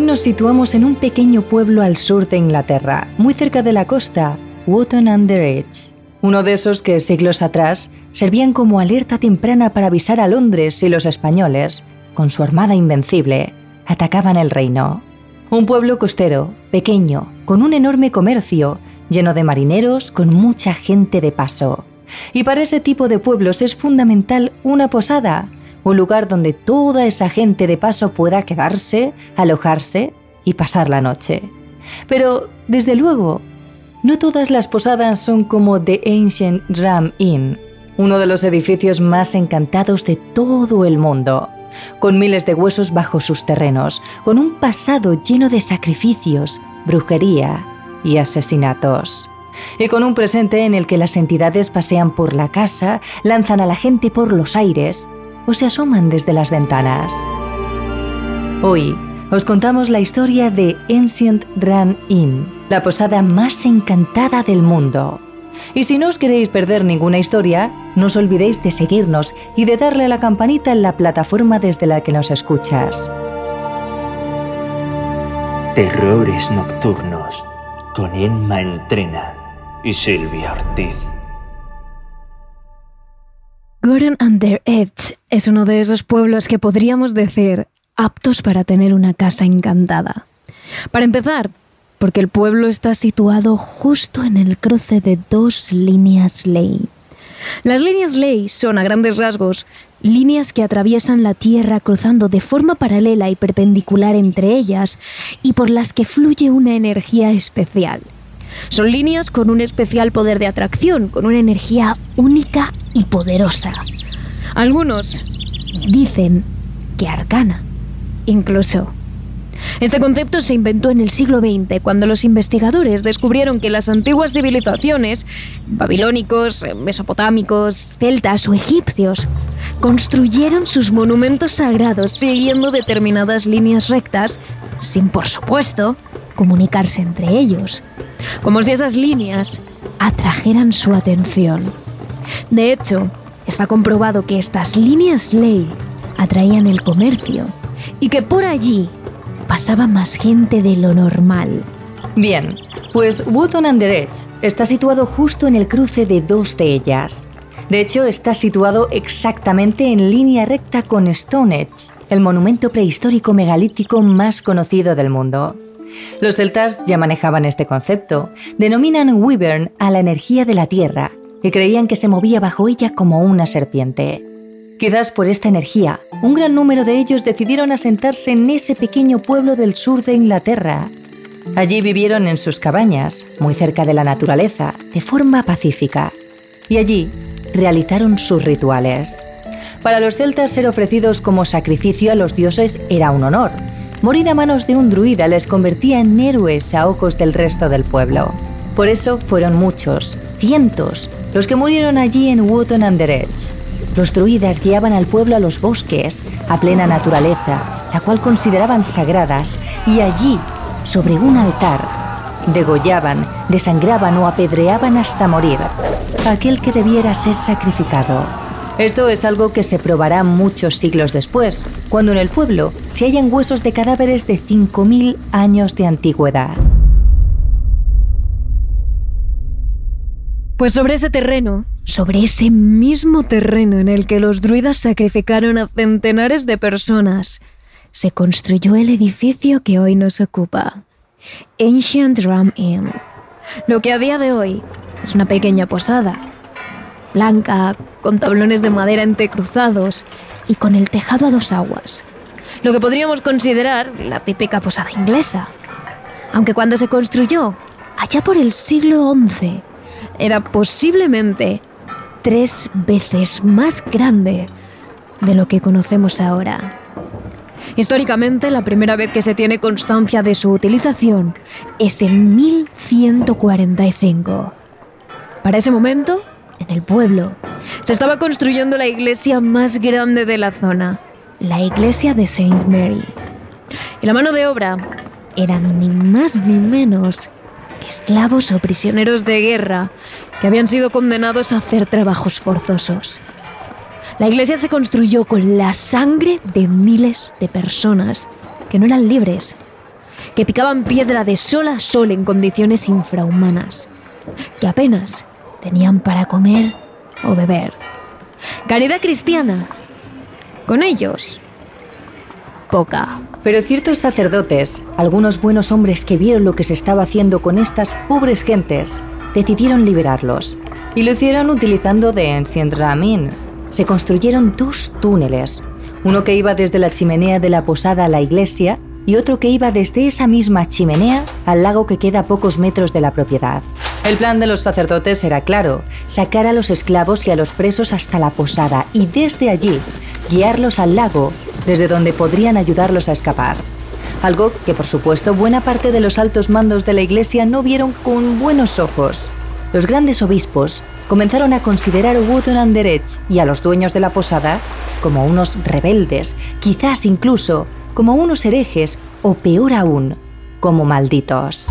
Hoy nos situamos en un pequeño pueblo al sur de Inglaterra, muy cerca de la costa, Wootton Under Edge. Uno de esos que siglos atrás servían como alerta temprana para avisar a Londres si los españoles, con su armada invencible, atacaban el reino. Un pueblo costero, pequeño, con un enorme comercio, lleno de marineros, con mucha gente de paso. Y para ese tipo de pueblos es fundamental una posada, un lugar donde toda esa gente de paso pueda quedarse, alojarse y pasar la noche. Pero, desde luego, no todas las posadas son como The Ancient Ram Inn, uno de los edificios más encantados de todo el mundo, con miles de huesos bajo sus terrenos, con un pasado lleno de sacrificios, brujería y asesinatos. Y con un presente en el que las entidades pasean por la casa, lanzan a la gente por los aires o se asoman desde las ventanas. Hoy os contamos la historia de Ancient Run Inn, la posada más encantada del mundo. Y si no os queréis perder ninguna historia, no os olvidéis de seguirnos y de darle a la campanita en la plataforma desde la que nos escuchas. Terrores Nocturnos con Emma Entrena y Silvia Ortiz. Gordon Under Edge es uno de esos pueblos que podríamos decir aptos para tener una casa encantada. Para empezar, porque el pueblo está situado justo en el cruce de dos líneas ley. Las líneas ley son, a grandes rasgos, líneas que atraviesan la Tierra cruzando de forma paralela y perpendicular entre ellas y por las que fluye una energía especial. Son líneas con un especial poder de atracción, con una energía única y poderosa. Algunos dicen que arcana, incluso. Este concepto se inventó en el siglo XX, cuando los investigadores descubrieron que las antiguas civilizaciones, babilónicos, mesopotámicos, celtas o egipcios, construyeron sus monumentos sagrados siguiendo determinadas líneas rectas, sin, por supuesto, comunicarse entre ellos, como si esas líneas atrajeran su atención. De hecho, está comprobado que estas líneas ley atraían el comercio y que por allí pasaba más gente de lo normal. Bien, pues Wootton Under Edge está situado justo en el cruce de dos de ellas. De hecho, está situado exactamente en línea recta con Stonehenge, el monumento prehistórico megalítico más conocido del mundo. Los celtas ya manejaban este concepto. Denominan Wyvern a la energía de la tierra y creían que se movía bajo ella como una serpiente. Quizás por esta energía, un gran número de ellos decidieron asentarse en ese pequeño pueblo del sur de Inglaterra. Allí vivieron en sus cabañas, muy cerca de la naturaleza, de forma pacífica. Y allí realizaron sus rituales. Para los celtas ser ofrecidos como sacrificio a los dioses era un honor, morir a manos de un druida les convertía en héroes a ojos del resto del pueblo. Por eso fueron muchos, cientos, los que murieron allí en Wootton Under Edge. Los druidas guiaban al pueblo a los bosques, a plena naturaleza, la cual consideraban sagradas, y allí, sobre un altar, degollaban, desangraban o apedreaban hasta morir aquel que debiera ser sacrificado. Esto es algo que se probará muchos siglos después, cuando en el pueblo se hallan huesos de cadáveres de 5.000 años de antigüedad. Pues sobre ese terreno, sobre ese mismo terreno en el que los druidas sacrificaron a centenares de personas, se construyó el edificio que hoy nos ocupa, Ancient Ram Inn, lo que a día de hoy es una pequeña posada blanca, con tablones de madera entrecruzados y con el tejado a dos aguas. Lo que podríamos considerar la típica posada inglesa. Aunque cuando se construyó, allá por el siglo XI, era posiblemente tres veces más grande de lo que conocemos ahora. Históricamente, la primera vez que se tiene constancia de su utilización es en 1145. Para ese momento, en el pueblo, se estaba construyendo la iglesia más grande de la zona, la iglesia de Saint Mary. Y la mano de obra eran ni más ni menos que esclavos o prisioneros de guerra que habían sido condenados a hacer trabajos forzosos. La iglesia se construyó con la sangre de miles de personas que no eran libres, que picaban piedra de sol a sol en condiciones infrahumanas, que apenas tenían para comer o beber. Caridad cristiana. Con ellos, poca. Pero ciertos sacerdotes, algunos buenos hombres que vieron lo que se estaba haciendo con estas pobres gentes, decidieron liberarlos. Y lo hicieron utilizando de Ancient Ramin. Se construyeron dos túneles, uno que iba desde la chimenea de la posada a la iglesia y otro que iba desde esa misma chimenea al lago que queda a pocos metros de la propiedad. El plan de los sacerdotes era claro, sacar a los esclavos y a los presos hasta la posada y desde allí guiarlos al lago, desde donde podrían ayudarlos a escapar. Algo que por supuesto buena parte de los altos mandos de la iglesia no vieron con buenos ojos. Los grandes obispos comenzaron a considerar a Wootton Anderedge y a los dueños de la posada como unos rebeldes, quizás incluso como unos herejes o peor aún, como malditos.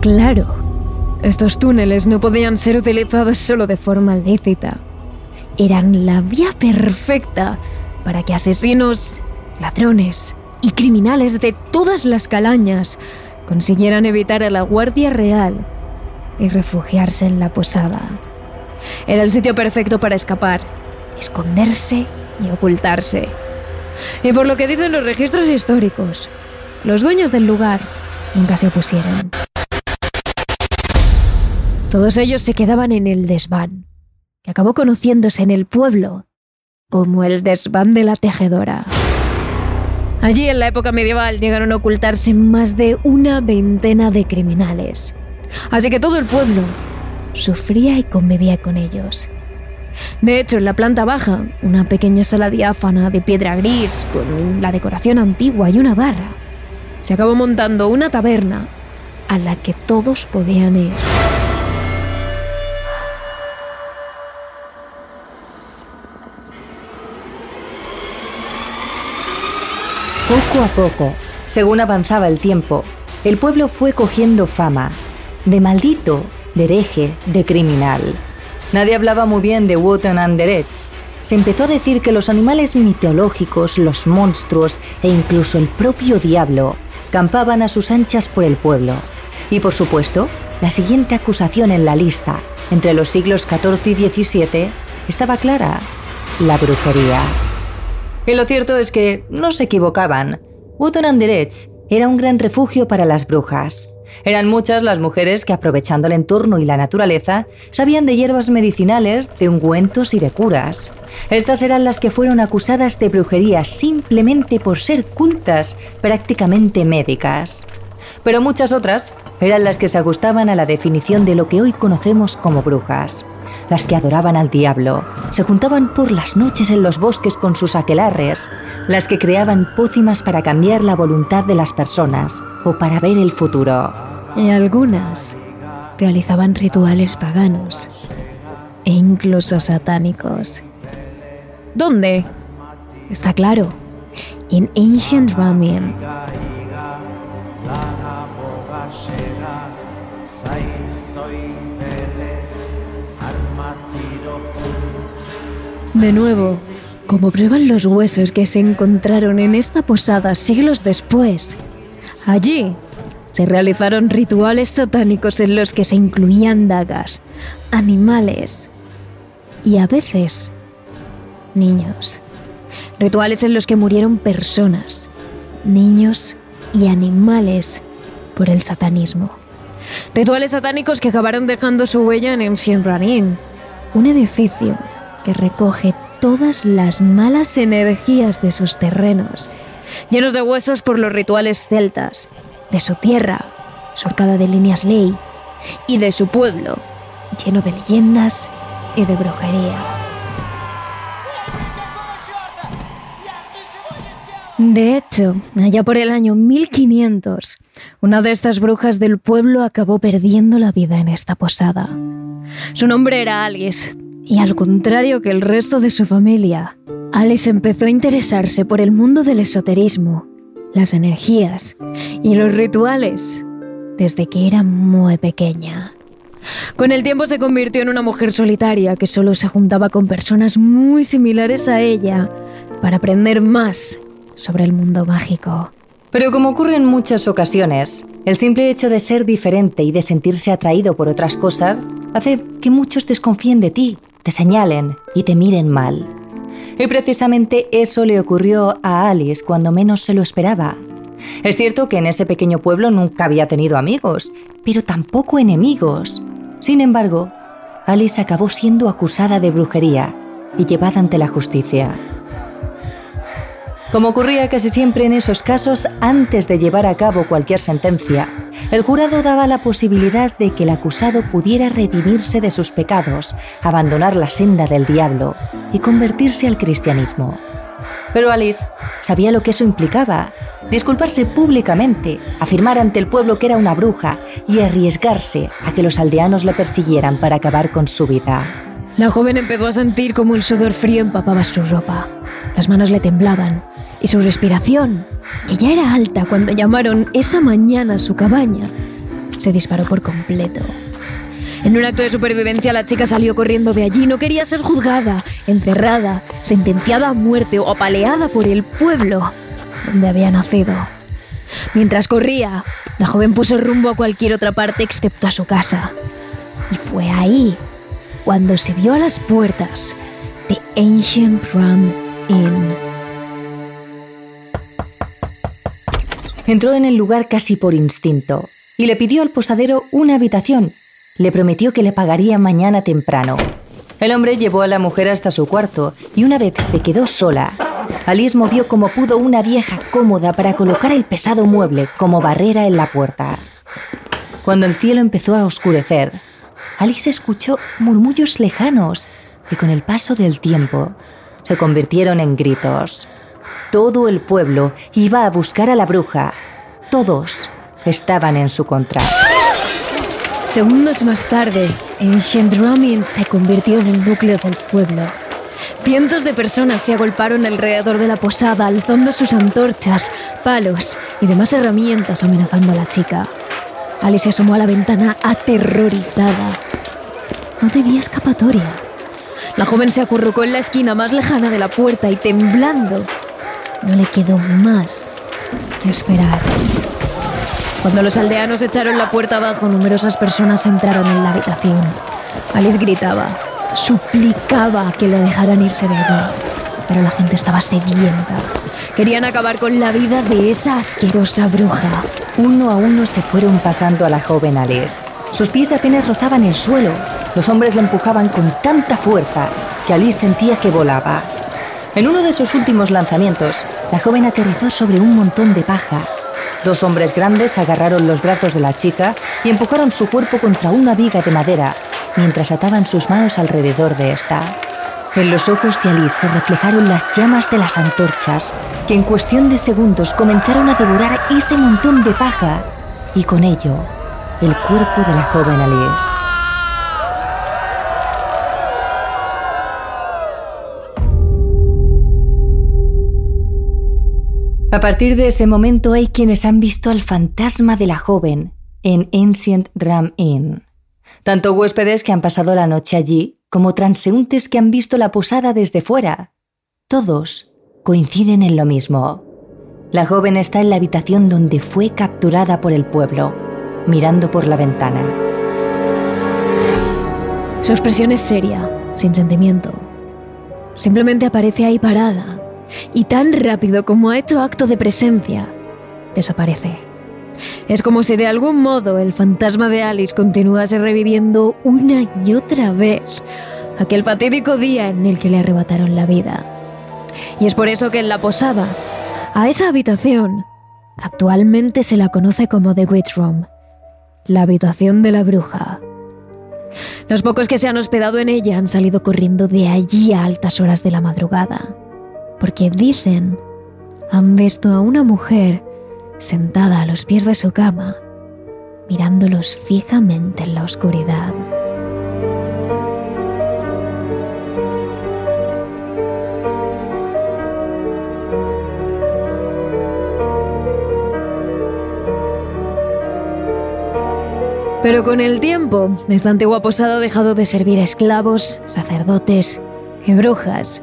Claro, estos túneles no podían ser utilizados solo de forma lícita. Eran la vía perfecta para que asesinos, ladrones y criminales de todas las calañas consiguieran evitar a la Guardia Real y refugiarse en la posada. Era el sitio perfecto para escapar, esconderse y ocultarse. Y por lo que dicen los registros históricos, los dueños del lugar nunca se opusieron. Todos ellos se quedaban en el desván, que acabó conociéndose en el pueblo como el desván de la tejedora. Allí en la época medieval llegaron a ocultarse más de una veintena de criminales, así que todo el pueblo sufría y convivía con ellos. De hecho, en la planta baja, una pequeña sala diáfana de piedra gris con la decoración antigua y una barra, se acabó montando una taberna a la que todos podían ir. A poco, según avanzaba el tiempo, el pueblo fue cogiendo fama de maldito, de hereje, de criminal. Nadie hablaba muy bien de Wotan Anderedge. Se empezó a decir que los animales mitológicos, los monstruos e incluso el propio diablo campaban a sus anchas por el pueblo. Y por supuesto, la siguiente acusación en la lista, entre los siglos XIV y XVII, estaba clara, la brujería. Y lo cierto es que no se equivocaban. Wootton Anderedge era un gran refugio para las brujas. Eran muchas las mujeres que, aprovechando el entorno y la naturaleza, sabían de hierbas medicinales, de ungüentos y de curas. Estas eran las que fueron acusadas de brujería simplemente por ser cultas, prácticamente médicas. Pero muchas otras eran las que se ajustaban a la definición de lo que hoy conocemos como brujas las que adoraban al diablo, se juntaban por las noches en los bosques con sus aquelarres, las que creaban pócimas para cambiar la voluntad de las personas o para ver el futuro. Y algunas realizaban rituales paganos e incluso satánicos. ¿Dónde? Está claro, en Ancient Ramen. De nuevo, como prueban los huesos que se encontraron en esta posada siglos después, allí se realizaron rituales satánicos en los que se incluían dagas, animales y a veces niños. Rituales en los que murieron personas, niños y animales por el satanismo. Rituales satánicos que acabaron dejando su huella en Ranin, un edificio que recoge todas las malas energías de sus terrenos llenos de huesos por los rituales celtas, de su tierra, surcada de líneas ley, y de su pueblo, lleno de leyendas y de brujería. De hecho, allá por el año 1500, una de estas brujas del pueblo acabó perdiendo la vida en esta posada. Su nombre era Alice, y al contrario que el resto de su familia, Alice empezó a interesarse por el mundo del esoterismo, las energías y los rituales desde que era muy pequeña. Con el tiempo se convirtió en una mujer solitaria que solo se juntaba con personas muy similares a ella para aprender más sobre el mundo mágico. Pero como ocurre en muchas ocasiones, el simple hecho de ser diferente y de sentirse atraído por otras cosas hace que muchos desconfíen de ti, te señalen y te miren mal. Y precisamente eso le ocurrió a Alice cuando menos se lo esperaba. Es cierto que en ese pequeño pueblo nunca había tenido amigos, pero tampoco enemigos. Sin embargo, Alice acabó siendo acusada de brujería y llevada ante la justicia. Como ocurría casi siempre en esos casos, antes de llevar a cabo cualquier sentencia, el jurado daba la posibilidad de que el acusado pudiera redimirse de sus pecados, abandonar la senda del diablo y convertirse al cristianismo. Pero Alice sabía lo que eso implicaba, disculparse públicamente, afirmar ante el pueblo que era una bruja y arriesgarse a que los aldeanos le persiguieran para acabar con su vida. La joven empezó a sentir como el sudor frío empapaba su ropa. Las manos le temblaban y su respiración, que ya era alta cuando llamaron esa mañana a su cabaña, se disparó por completo. En un acto de supervivencia la chica salió corriendo de allí, no quería ser juzgada, encerrada, sentenciada a muerte o apaleada por el pueblo donde había nacido. Mientras corría, la joven puso rumbo a cualquier otra parte excepto a su casa. Y fue ahí cuando se vio a las puertas de Ancient Ram Inn. Entró en el lugar casi por instinto y le pidió al posadero una habitación. Le prometió que le pagaría mañana temprano. El hombre llevó a la mujer hasta su cuarto y una vez se quedó sola, Alice movió como pudo una vieja cómoda para colocar el pesado mueble como barrera en la puerta. Cuando el cielo empezó a oscurecer, Alice escuchó murmullos lejanos y con el paso del tiempo se convirtieron en gritos. Todo el pueblo iba a buscar a la bruja. Todos estaban en su contra. Segundos más tarde, Drumming se convirtió en el núcleo del pueblo. Cientos de personas se agolparon alrededor de la posada, alzando sus antorchas, palos y demás herramientas amenazando a la chica. Alice se asomó a la ventana aterrorizada. No tenía escapatoria. La joven se acurrucó en la esquina más lejana de la puerta y temblando no le quedó más que esperar. Cuando los aldeanos echaron la puerta abajo, numerosas personas entraron en la habitación. Alice gritaba, suplicaba que le dejaran irse de allí, pero la gente estaba sedienta. Querían acabar con la vida de esa asquerosa bruja. Uno a uno se fueron pasando a la joven Alice. Sus pies apenas rozaban el suelo. Los hombres la empujaban con tanta fuerza que Alice sentía que volaba. En uno de sus últimos lanzamientos, la joven aterrizó sobre un montón de paja. Dos hombres grandes agarraron los brazos de la chica y empujaron su cuerpo contra una viga de madera, mientras ataban sus manos alrededor de esta. En los ojos de Alice se reflejaron las llamas de las antorchas, que en cuestión de segundos comenzaron a devorar ese montón de paja, y con ello, el cuerpo de la joven Alice. A partir de ese momento hay quienes han visto al fantasma de la joven en Ancient Ram Inn. Tanto huéspedes que han pasado la noche allí como transeúntes que han visto la posada desde fuera. Todos coinciden en lo mismo. La joven está en la habitación donde fue capturada por el pueblo, mirando por la ventana. Su expresión es seria, sin sentimiento. Simplemente aparece ahí parada, y tan rápido como ha hecho acto de presencia, desaparece. Es como si de algún modo el fantasma de Alice continuase reviviendo una y otra vez aquel fatídico día en el que le arrebataron la vida. Y es por eso que en la posada A esa habitación actualmente se la conoce como The Witch Room, la habitación de la bruja. Los pocos que se han hospedado en ella han salido corriendo de allí a altas horas de la madrugada, porque dicen han visto a una mujer sentada a los pies de su cama, mirándolos fijamente en la oscuridad. Pero con el tiempo, esta antigua posada ha dejado de servir a esclavos, sacerdotes y brujas.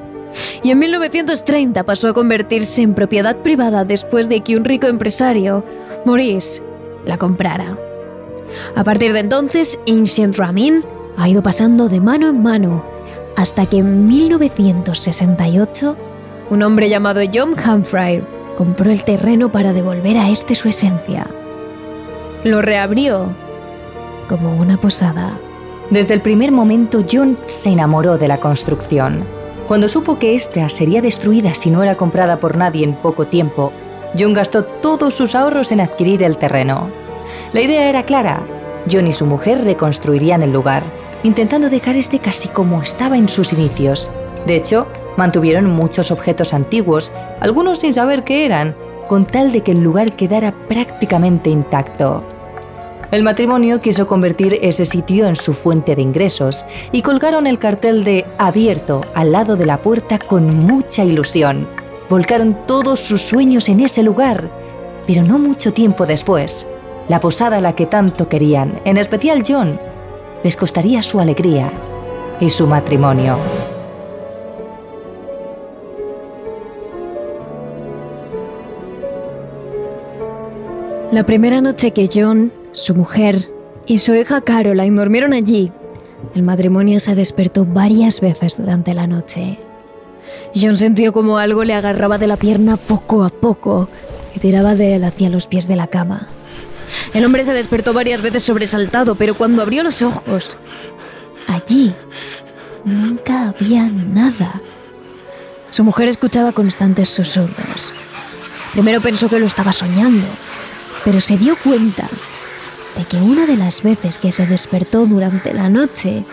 Y en 1930 pasó a convertirse en propiedad privada después de que un rico empresario, Maurice, la comprara. A partir de entonces, Ancient Ramin ha ido pasando de mano en mano hasta que en 1968 un hombre llamado John Humphrey compró el terreno para devolver a este su esencia. Lo reabrió como una posada. Desde el primer momento John se enamoró de la construcción. Cuando supo que ésta sería destruida si no era comprada por nadie en poco tiempo, John gastó todos sus ahorros en adquirir el terreno. La idea era clara. John y su mujer reconstruirían el lugar, intentando dejar este casi como estaba en sus inicios. De hecho, mantuvieron muchos objetos antiguos, algunos sin saber qué eran, con tal de que el lugar quedara prácticamente intacto. El matrimonio quiso convertir ese sitio en su fuente de ingresos y colgaron el cartel de abierto al lado de la puerta con mucha ilusión. Volcaron todos sus sueños en ese lugar, pero no mucho tiempo después, la posada a la que tanto querían, en especial John, les costaría su alegría y su matrimonio. La primera noche que John su mujer y su hija Caroline durmieron allí. El matrimonio se despertó varias veces durante la noche. John sintió como algo le agarraba de la pierna poco a poco y tiraba de él hacia los pies de la cama. El hombre se despertó varias veces sobresaltado, pero cuando abrió los ojos, allí nunca había nada. Su mujer escuchaba constantes susurros. Primero pensó que lo estaba soñando, pero se dio cuenta de que una de las veces que se despertó durante la noche,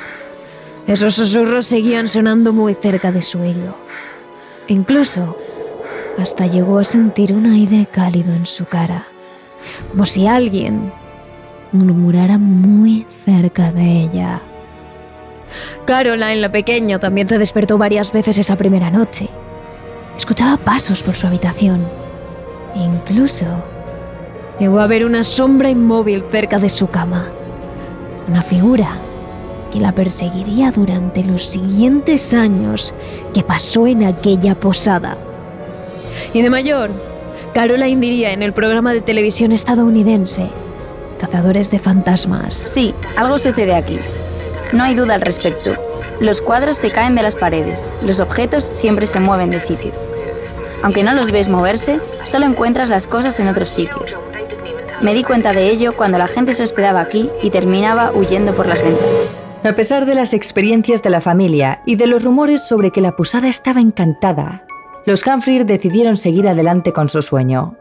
esos susurros seguían sonando muy cerca de su oído. Incluso hasta llegó a sentir un aire cálido en su cara, como si alguien murmurara muy cerca de ella. Caroline, la pequeña, también se despertó varias veces esa primera noche. Escuchaba pasos por su habitación. incluso llegó a ver una sombra inmóvil cerca de su cama. Una figura que la perseguiría durante los siguientes años que pasó en aquella posada. Y de mayor, Caroline diría en el programa de televisión estadounidense, Cazadores de Fantasmas. Sí, algo sucede aquí. No hay duda al respecto. Los cuadros se caen de las paredes, los objetos siempre se mueven de sitio. Aunque no los ves moverse, solo encuentras las cosas en otros sitios. Me di cuenta de ello cuando la gente se hospedaba aquí y terminaba huyendo por las ventanas. A pesar de las experiencias de la familia y de los rumores sobre que la posada estaba encantada, los Humphrey decidieron seguir adelante con su sueño.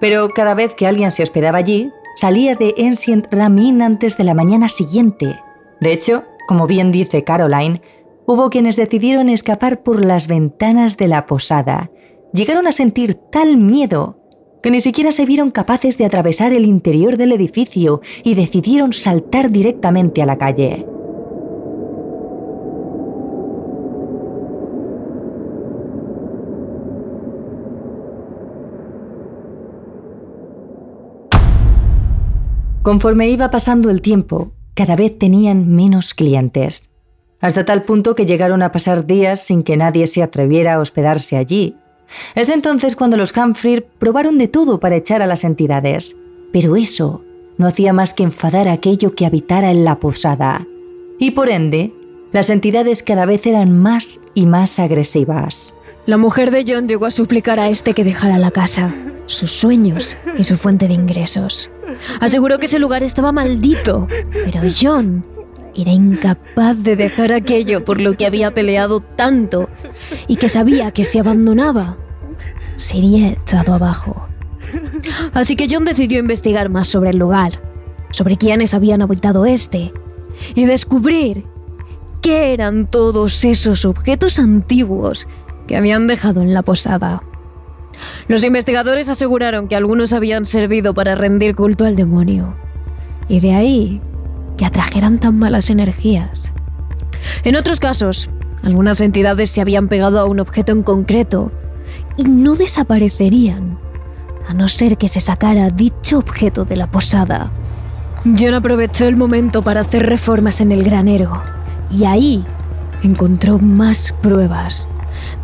Pero cada vez que alguien se hospedaba allí, salía de Ancient Ramin antes de la mañana siguiente. De hecho, como bien dice Caroline, hubo quienes decidieron escapar por las ventanas de la posada. Llegaron a sentir tal miedo que ni siquiera se vieron capaces de atravesar el interior del edificio y decidieron saltar directamente a la calle. Conforme iba pasando el tiempo, cada vez tenían menos clientes, hasta tal punto que llegaron a pasar días sin que nadie se atreviera a hospedarse allí, es entonces cuando los Humphrey probaron de todo para echar a las entidades, pero eso no hacía más que enfadar a aquello que habitara en la posada, y por ende, las entidades cada vez eran más y más agresivas. La mujer de John llegó a suplicar a este que dejara la casa, sus sueños y su fuente de ingresos. Aseguró que ese lugar estaba maldito, pero John era incapaz de dejar aquello por lo que había peleado tanto y que sabía que se abandonaba sería echado abajo. Así que John decidió investigar más sobre el lugar, sobre quiénes habían habitado este, y descubrir qué eran todos esos objetos antiguos que habían dejado en la posada. Los investigadores aseguraron que algunos habían servido para rendir culto al demonio, y de ahí atrajeran tan malas energías. En otros casos, algunas entidades se habían pegado a un objeto en concreto y no desaparecerían, a no ser que se sacara dicho objeto de la posada. John aprovechó el momento para hacer reformas en el granero y ahí encontró más pruebas,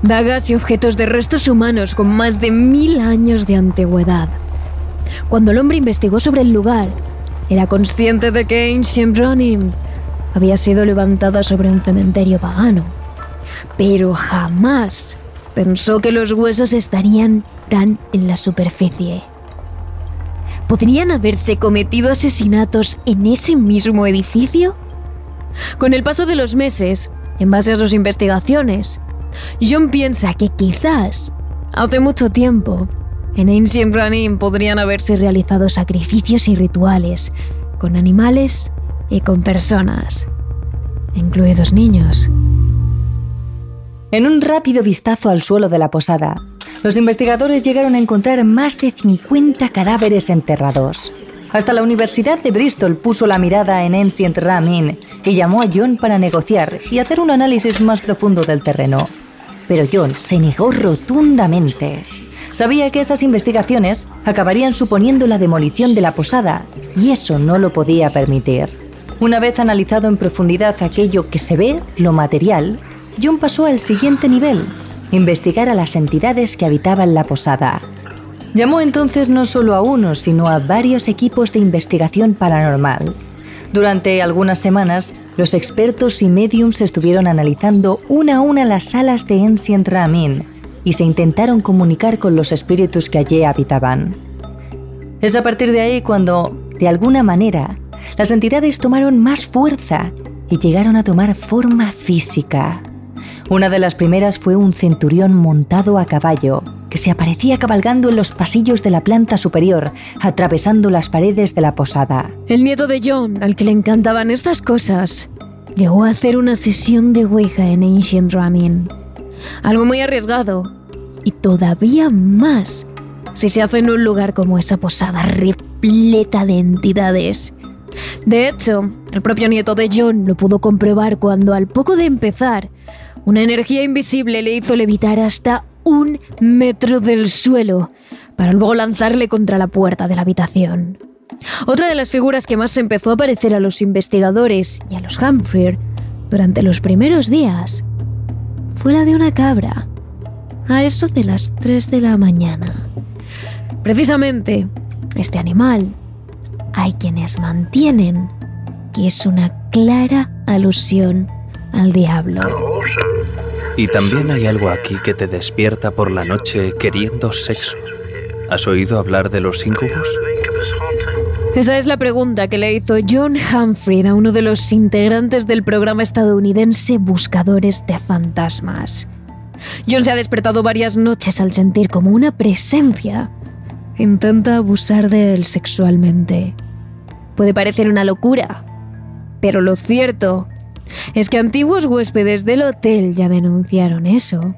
dagas y objetos de restos humanos con más de mil años de antigüedad. Cuando el hombre investigó sobre el lugar, era consciente de que Ancient Running había sido levantada sobre un cementerio pagano, pero jamás pensó que los huesos estarían tan en la superficie. ¿Podrían haberse cometido asesinatos en ese mismo edificio? Con el paso de los meses, en base a sus investigaciones, John piensa que quizás, hace mucho tiempo, en Ancient Running podrían haberse realizado sacrificios y rituales con animales y con personas, incluidos niños. En un rápido vistazo al suelo de la posada, los investigadores llegaron a encontrar más de 50 cadáveres enterrados. Hasta la Universidad de Bristol puso la mirada en Ancient Ramin y llamó a John para negociar y hacer un análisis más profundo del terreno. Pero John se negó rotundamente. Sabía que esas investigaciones acabarían suponiendo la demolición de la posada y eso no lo podía permitir. Una vez analizado en profundidad aquello que se ve, lo material, John pasó al siguiente nivel, investigar a las entidades que habitaban la posada. Llamó entonces no solo a uno, sino a varios equipos de investigación paranormal. Durante algunas semanas, los expertos y mediums estuvieron analizando una a una las salas de Ancient Ramin y se intentaron comunicar con los espíritus que allí habitaban. Es a partir de ahí cuando, de alguna manera, las entidades tomaron más fuerza y llegaron a tomar forma física. Una de las primeras fue un centurión montado a caballo, que se aparecía cabalgando en los pasillos de la planta superior, atravesando las paredes de la posada. El nieto de John, al que le encantaban estas cosas, llegó a hacer una sesión de Ouija en Ancient Ramin. Algo muy arriesgado, y todavía más si se hace en un lugar como esa posada repleta de entidades. De hecho, el propio nieto de John lo pudo comprobar cuando al poco de empezar, una energía invisible le hizo levitar hasta un metro del suelo para luego lanzarle contra la puerta de la habitación. Otra de las figuras que más empezó a aparecer a los investigadores y a los Humphrey durante los primeros días fue la de una cabra, a eso de las 3 de la mañana. Precisamente, este animal hay quienes mantienen que es una clara alusión al diablo. Y también hay algo aquí que te despierta por la noche queriendo sexo. ¿Has oído hablar de los incubos? Esa es la pregunta que le hizo John Humphrey a uno de los integrantes del programa estadounidense Buscadores de Fantasmas. John se ha despertado varias noches al sentir como una presencia intenta abusar de él sexualmente. Puede parecer una locura, pero lo cierto es que antiguos huéspedes del hotel ya denunciaron eso.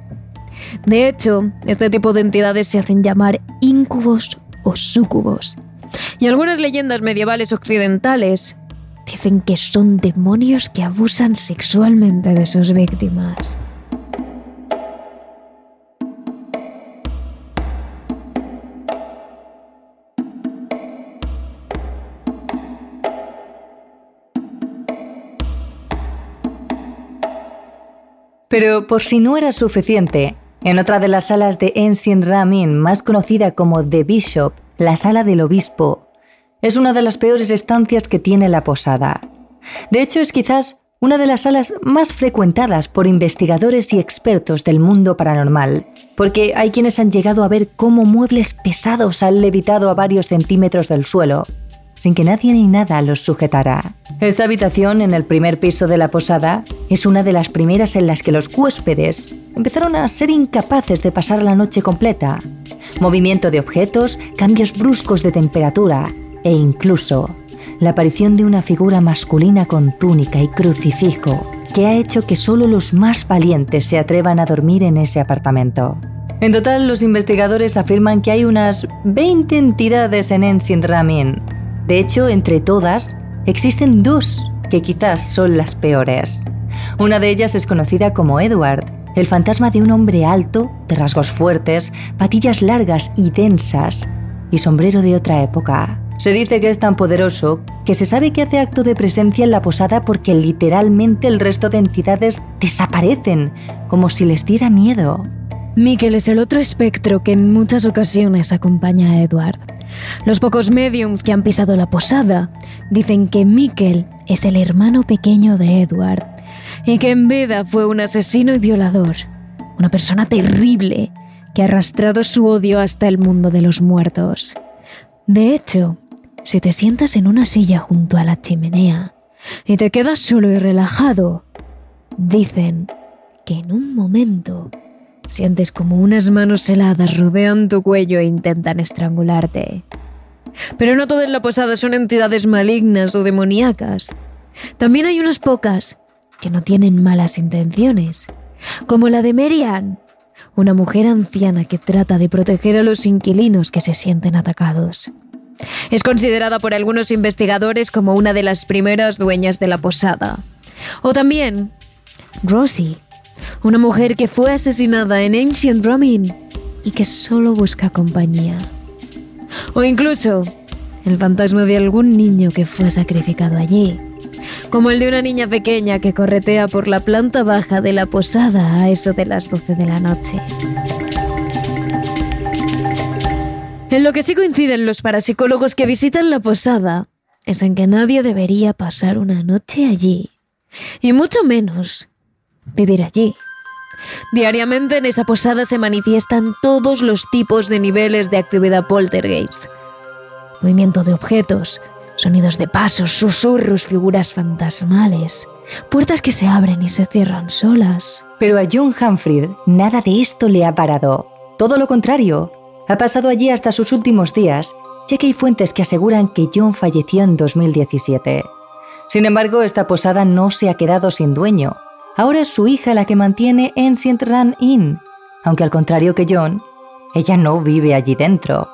De hecho, este tipo de entidades se hacen llamar incubos o súcubos. Y algunas leyendas medievales occidentales dicen que son demonios que abusan sexualmente de sus víctimas. Pero por si no era suficiente, en otra de las salas de Ancient Ramin, más conocida como The Bishop, la sala del obispo, es una de las peores estancias que tiene la posada. De hecho, es quizás una de las salas más frecuentadas por investigadores y expertos del mundo paranormal, porque hay quienes han llegado a ver cómo muebles pesados han levitado a varios centímetros del suelo, sin que nadie ni nada los sujetara. Esta habitación en el primer piso de la posada es una de las primeras en las que los huéspedes empezaron a ser incapaces de pasar la noche completa. Movimiento de objetos, cambios bruscos de temperatura e incluso la aparición de una figura masculina con túnica y crucifijo que ha hecho que solo los más valientes se atrevan a dormir en ese apartamento. En total, los investigadores afirman que hay unas 20 entidades en Ancient Ramin. De hecho, entre todas, existen dos que quizás son las peores. Una de ellas es conocida como Edward, el fantasma de un hombre alto, de rasgos fuertes, patillas largas y densas, y sombrero de otra época. Se dice que es tan poderoso que se sabe que hace acto de presencia en la posada porque literalmente el resto de entidades desaparecen, como si les diera miedo. Mikkel es el otro espectro que en muchas ocasiones acompaña a Edward. Los pocos mediums que han pisado la posada dicen que Mikkel es el hermano pequeño de Edward y que en vida fue un asesino y violador, una persona terrible que ha arrastrado su odio hasta el mundo de los muertos. De hecho, si te sientas en una silla junto a la chimenea y te quedas solo y relajado, dicen que en un momento sientes como unas manos heladas rodean tu cuello e intentan estrangularte. Pero no todas la posada son entidades malignas o demoníacas. También hay unas pocas que no tienen malas intenciones, como la de Merian, una mujer anciana que trata de proteger a los inquilinos que se sienten atacados. Es considerada por algunos investigadores como una de las primeras dueñas de la posada. O también Rosie, una mujer que fue asesinada en Ancient Ramin y que solo busca compañía. O incluso el fantasma de algún niño que fue sacrificado allí, como el de una niña pequeña que corretea por la planta baja de la posada a eso de las 12 de la noche. En lo que sí coinciden los parapsicólogos que visitan la posada es en que nadie debería pasar una noche allí, y mucho menos vivir allí. Diariamente en esa posada se manifiestan todos los tipos de niveles de actividad poltergeist. Movimiento de objetos, sonidos de pasos, susurros, figuras fantasmales, puertas que se abren y se cierran solas. Pero a John Humphrey nada de esto le ha parado. Todo lo contrario, ha pasado allí hasta sus últimos días, ya que hay fuentes que aseguran que John falleció en 2017. Sin embargo, esta posada no se ha quedado sin dueño. Ahora es su hija la que mantiene Ancient Run Inn, aunque al contrario que John, ella no vive allí dentro.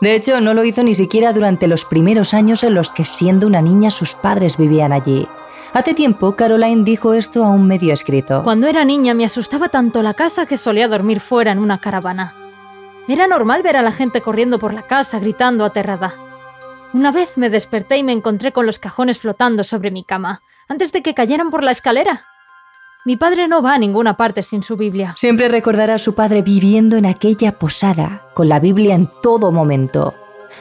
De hecho, no lo hizo ni siquiera durante los primeros años en los que siendo una niña sus padres vivían allí. Hace tiempo, Caroline dijo esto a un medio escrito. Cuando era niña me asustaba tanto la casa que solía dormir fuera en una caravana. Era normal ver a la gente corriendo por la casa gritando aterrada. Una vez me desperté y me encontré con los cajones flotando sobre mi cama, antes de que cayeran por la escalera. Mi padre no va a ninguna parte sin su Biblia. Siempre recordará a su padre viviendo en aquella posada, con la Biblia en todo momento.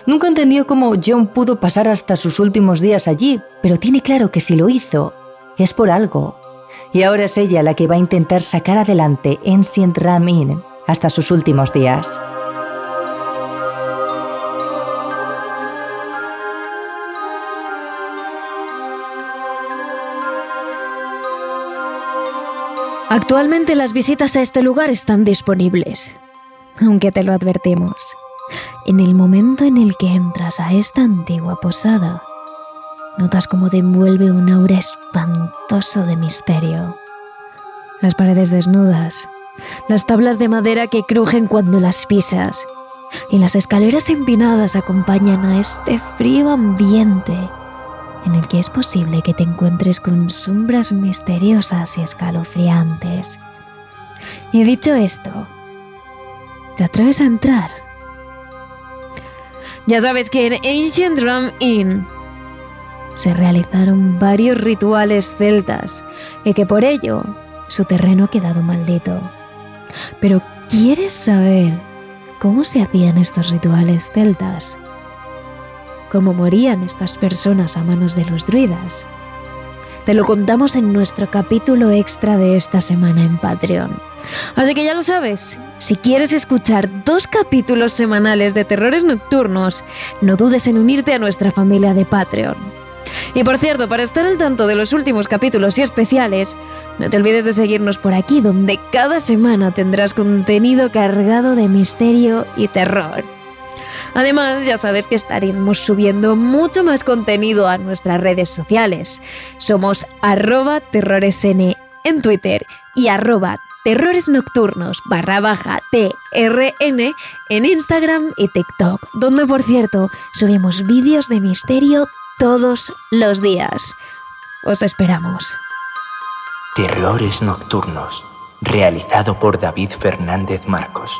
Nunca entendió cómo John pudo pasar hasta sus últimos días allí, pero tiene claro que si lo hizo, es por algo. Y ahora es ella la que va a intentar sacar adelante Ancient Ram Inn hasta sus últimos días. Actualmente las visitas a este lugar están disponibles, aunque te lo advertimos. En el momento en el que entras a esta antigua posada, notas cómo te envuelve un aura espantoso de misterio. Las paredes desnudas, las tablas de madera que crujen cuando las pisas y las escaleras empinadas acompañan a este frío ambiente en el que es posible que te encuentres con sombras misteriosas y escalofriantes. Y dicho esto, ¿te atreves a entrar? Ya sabes que en Ancient Drum Inn se realizaron varios rituales celtas y que por ello su terreno ha quedado maldito. Pero ¿quieres saber cómo se hacían estos rituales celtas? Cómo morían estas personas a manos de los druidas. Te lo contamos en nuestro capítulo extra de esta semana en Patreon. Así que ya lo sabes, si quieres escuchar dos capítulos semanales de terrores nocturnos, no dudes en unirte a nuestra familia de Patreon. Y por cierto, para estar al tanto de los últimos capítulos y especiales, no te olvides de seguirnos por aquí, donde cada semana tendrás contenido cargado de misterio y terror. Además, ya sabes que estaremos subiendo mucho más contenido a nuestras redes sociales. Somos arroba terroresn en Twitter y arroba terrores nocturnos barra baja TRN en Instagram y TikTok, donde por cierto subimos vídeos de misterio todos los días. Os esperamos. Terrores Nocturnos, realizado por David Fernández Marcos.